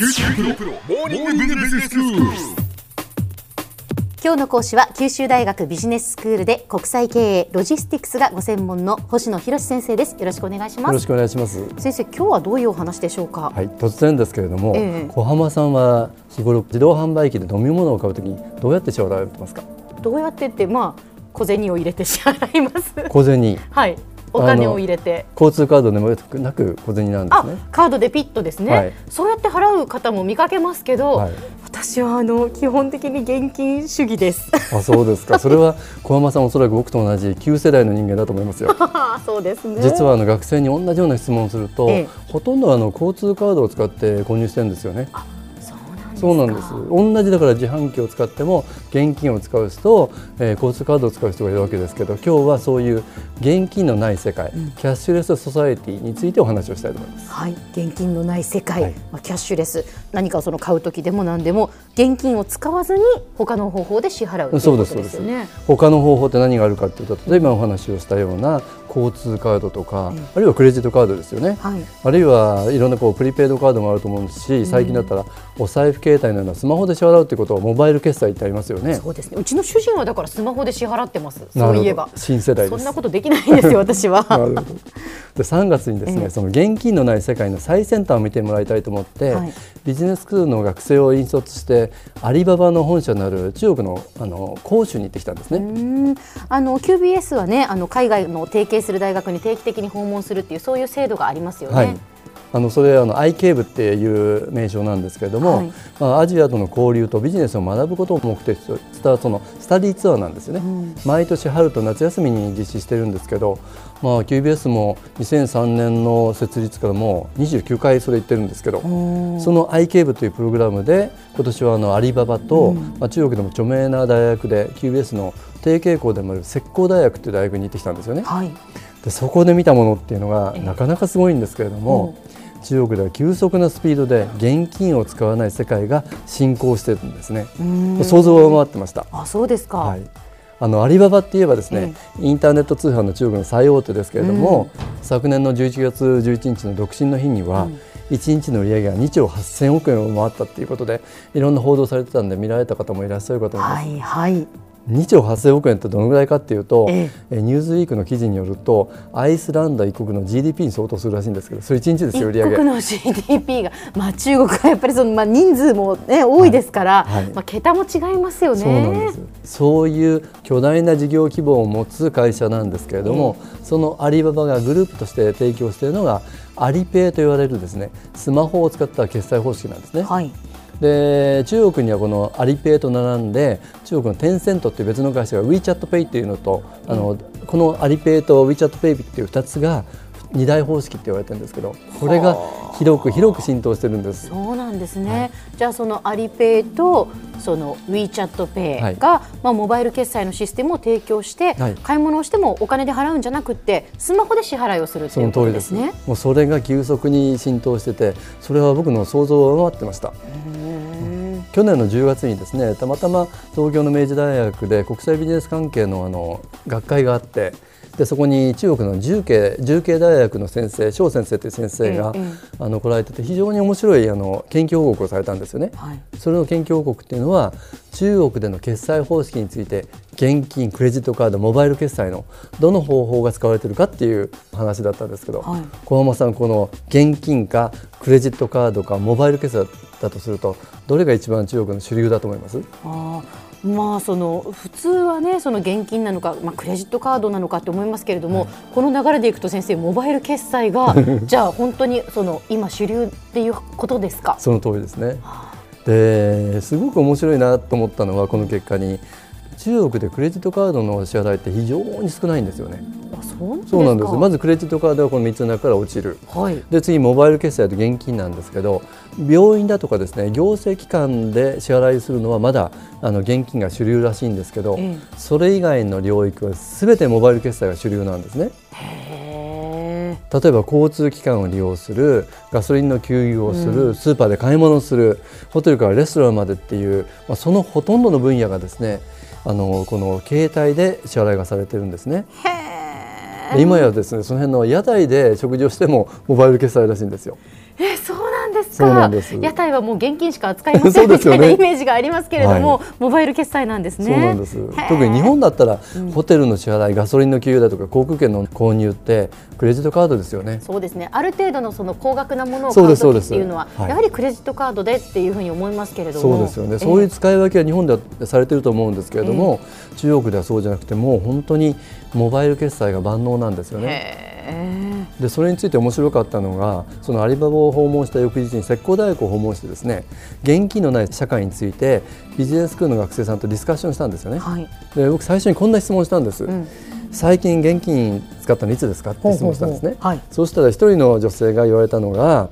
九州大学モーニングビジネススクール。今日の講師は九州大学ビジネススクールで国際経営ロジスティクスがご専門の星野博先生です。よろしくお願いします。よろしくお願いします。先生今日はどういうお話でしょうか、はい、突然ですけれども、ええ。小浜さんは日頃自動販売機で飲み物を買うときにどうやって支払われてますか？どうやってってまあ小銭を入れて支払います。小銭、はいお金を入れて交通カードでもなく小銭なんですあね。カードでピッとですね、はいそうやって払う方も見かけますけど、はい私はあの基本的に現金主義ですあ、そうですか。それは小浜さんおそらく僕と同じ旧世代の人間だと思いますよ。そうですね実はあの学生に同じような質問をすると、ええほとんどあの交通カードを使って購入してるんですよね。そうなんです。同じだから自販機を使っても現金を使う人と、えー交通カードを使う人がいるわけですけど、今日はそういう現金のない世界、キャッシュレスソサエティについてお話をしたいと思います。はい、現金のない世界、はい。まあ、キャッシュレス。何かをその買う時でも何でも現金を使わずに他の方法で支払うということそうですそうです。ですよね。他の方法って何があるかっていうと例えばお話をしたような交通カードとか、あるいはクレジットカードですよね、はい。あるいはいろんなこうプリペイドカードもあると思うんですし最近だったらお財布携帯のようなスマホで支払うということをモバイル決済ってありますよね。そうですね。うちの主人はだからスマホで支払ってます。そういえば。新世代そんなことできないんですよ、私は。なるほどで3月にですね、ええその現金のない世界の最先端を見てもらいたいと思って、はいビジネススクールの学生を引率してアリババの本社のある中国のあの広州に行ってきたんですね。うんあの QBS はね、あの海外の提携する大学に定期的に訪問するっていうそういう制度がありますよね。はいあのそれあの iCave っていう名称なんですけれども、はい。まあ、アジアとの交流とビジネスを学ぶことを目的としたそのスタディツアーなんですよね、毎年春と夏休みに実施してるんですけど、まあ、QBS も2003年の設立からもう29回それ言ってるんですけどその iCave というプログラムで今年はあのアリババと、まあ、中国でも著名な大学で QBS の提携校でもある浙江大学という大学に行ってきたんですよね。はい。でそこで見たものっていうのがええなかなかすごいんですけれども、中国では急速なスピードで現金を使わない世界が進行してるんですね。想像を上回ってました。あ、そうですか。はい。あのアリババって言えばですね、インターネット通販の中国の最大手ですけれども、昨年の11月11日の独身の日には、1日の売り上げが2兆8000億円を回ったっていうことでいろんな報道されてたんで見られた方もいらっしゃるかと思います。はいはい。2兆8000億円ってどのぐらいかっていうと、ええニューズウィークの記事によるとアイスランド一国の GDP に相当するらしいんですけどそれ1日ですよ売り上げ一国の GDP が、まあ、中国はやっぱりその、まあ、人数も、ね、多いですから、はいはいまあ、桁も違いますよね。そうなんですそういう巨大な事業規模を持つ会社なんですけれども、そのアリババがグループとして提供しているのがアリペイと言われるですねスマホを使った決済方式なんですね。はい。で中国にはこのアリペイと並んで中国のテンセントっていう別の会社が WeChatPay っていうのと、あのこのアリペイと WeChatPay っていう2つが二大方式って言われてるんですけどこれが広く広く浸透してるんです。そうなんですね、じゃあそのアリペイとその WeChatPay が、はい。まあ、モバイル決済のシステムを提供して、はい。買い物をしてもお金で払うんじゃなくってスマホで支払いをするとそいうこの通りですすとでね。もうそれが急速に浸透しててそれは僕の想像を上回ってました去年の10月にですねたまたま東京の明治大学で国際ビジネス関係のあの学会があってでそこに中国の重慶重慶大学の先生張先生という先生が、ええあの来られてて非常に面白いあの研究報告をされたんですよね。はい。それの研究報告っていうのは中国での決済方式について現金クレジットカードモバイル決済のどの方法が使われているかっていう話だったんですけど、はい。小浜さんこの現金かクレジットカードかモバイル決済だとするとどれが一番中国の主流だと思います？あーまあその普通はねその現金なのか、まあ、クレジットカードなのかって思いますけれども、この流れでいくと先生モバイル決済が じゃあ本当にその今主流っていうことですか？その通りですね。ですごく面白いなと思ったのはこの結果に中国でクレジットカードの支払いって非常に少ないんですよね。あそうなんですかそうなんです。まずクレジットカードはこの3つの中から落ちる。はいで次モバイル決済と現金なんですけど病院だとかですね行政機関で支払いするのはまだあの現金が主流らしいんですけど、ええそれ以外の領域は全てモバイル決済が主流なんですね。へ例えば交通機関を利用するガソリンの給油をする、スーパーで買い物をするホテルからレストランまでっていう、まあ、そのほとんどの分野がですねあのこの携帯で支払いがされてるんですね。今やですねその辺の屋台で食事をしてもモバイル決済らしいんですよ。か屋台はもう現金しか扱いませんみたいな イメージがありますけれども、はモバイル決済なんですね。そうなんです。特に日本だったら、ホテルの支払いガソリンの給油だとか航空券の購入ってクレジットカードですよね。そうですね。ある程度のその高額なものをそ買う時うですそうです。っていうのは、はい。やはりクレジットカードでっていうふうに思いますけれども。そうですよね、ええ。そういう使い分けは日本ではされてると思うんですけれども、中国ではそうじゃなくてもう本当にモバイル決済が万能なんですよね。へでそれについて面白かったのがそのアリババを訪問した翌日に石膏大学を訪問してですね現金のない社会についてビジネススクールの学生さんとディスカッションしたんですよね。ーはい。で僕最初にこんな質問したんです、ん。最近現金使ったのいつですかって質問したんですね。そうしたら一人の女性が言われたのが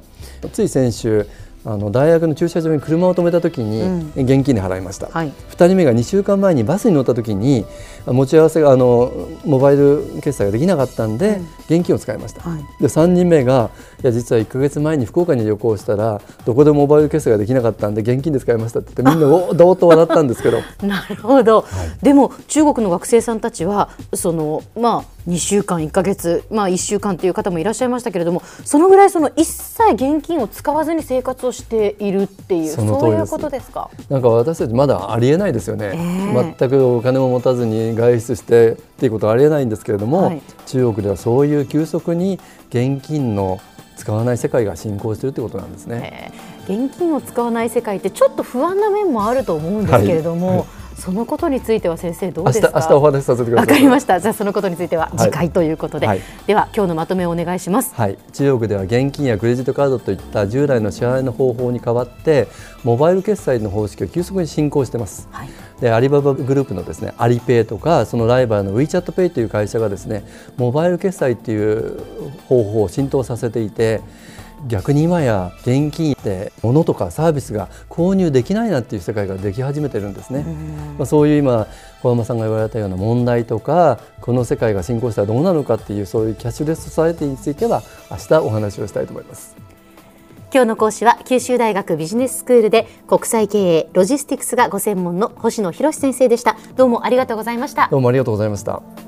つい先週あの大学の駐車場に車を止めた時に現金で払いました、はい。2人目が2週間前にバスに乗った時に持ち合わせがあのモバイル決済ができなかったんで、現金を使いました、はい。で3人目がいや実は1か月前に福岡に旅行したらどこでもモバイル決済ができなかったんで現金で使いましたって言ってみんな おどーっと笑ったんですけど。なるほど、でも中国の学生さんたちはそのまあ2週間1か月まあ1週間という方もいらっしゃいましたけれどもそのぐらいその一切現金を使わずに生活をしているっていうそういうことですか？なんか私たちまだありえないですよね、ええ。全くお金も持たずに外出してっていうことはありえないんですけれども、はい。中国ではそういう急速に現金の使わない世界が進行しているということなんですね。えー現金を使わない世界ってちょっと不安な面もあると思うんですけれども、はい。はいそのことについては先生どうですか？明日お話しさせてくだわさい。かりました。じゃあそのことについては次回ということで、はい。では今日のまとめをお願いします。はい、中国では現金やクレジットカードといった従来の支払いの方法に代わってモバイル決済の方式が急速に進行しています。はい。でアリババグループのですねアリペイとかそのライバルの WeChatPay という会社がですねモバイル決済っていう方法を浸透させていて逆に今や現金で物とかサービスが購入できないなっていう世界ができ始めてるんですね。まあ、そういう今小山さんが言われたような問題とかこの世界が進行したらどうなのかっていうそういうキャッシュレスソサエティについては明日お話をしたいと思います。今日の講師は九州大学ビジネススクールで国際経営ロジスティクスがご専門の星野博先生でしたどうもありがとうございましたどうもありがとうございました。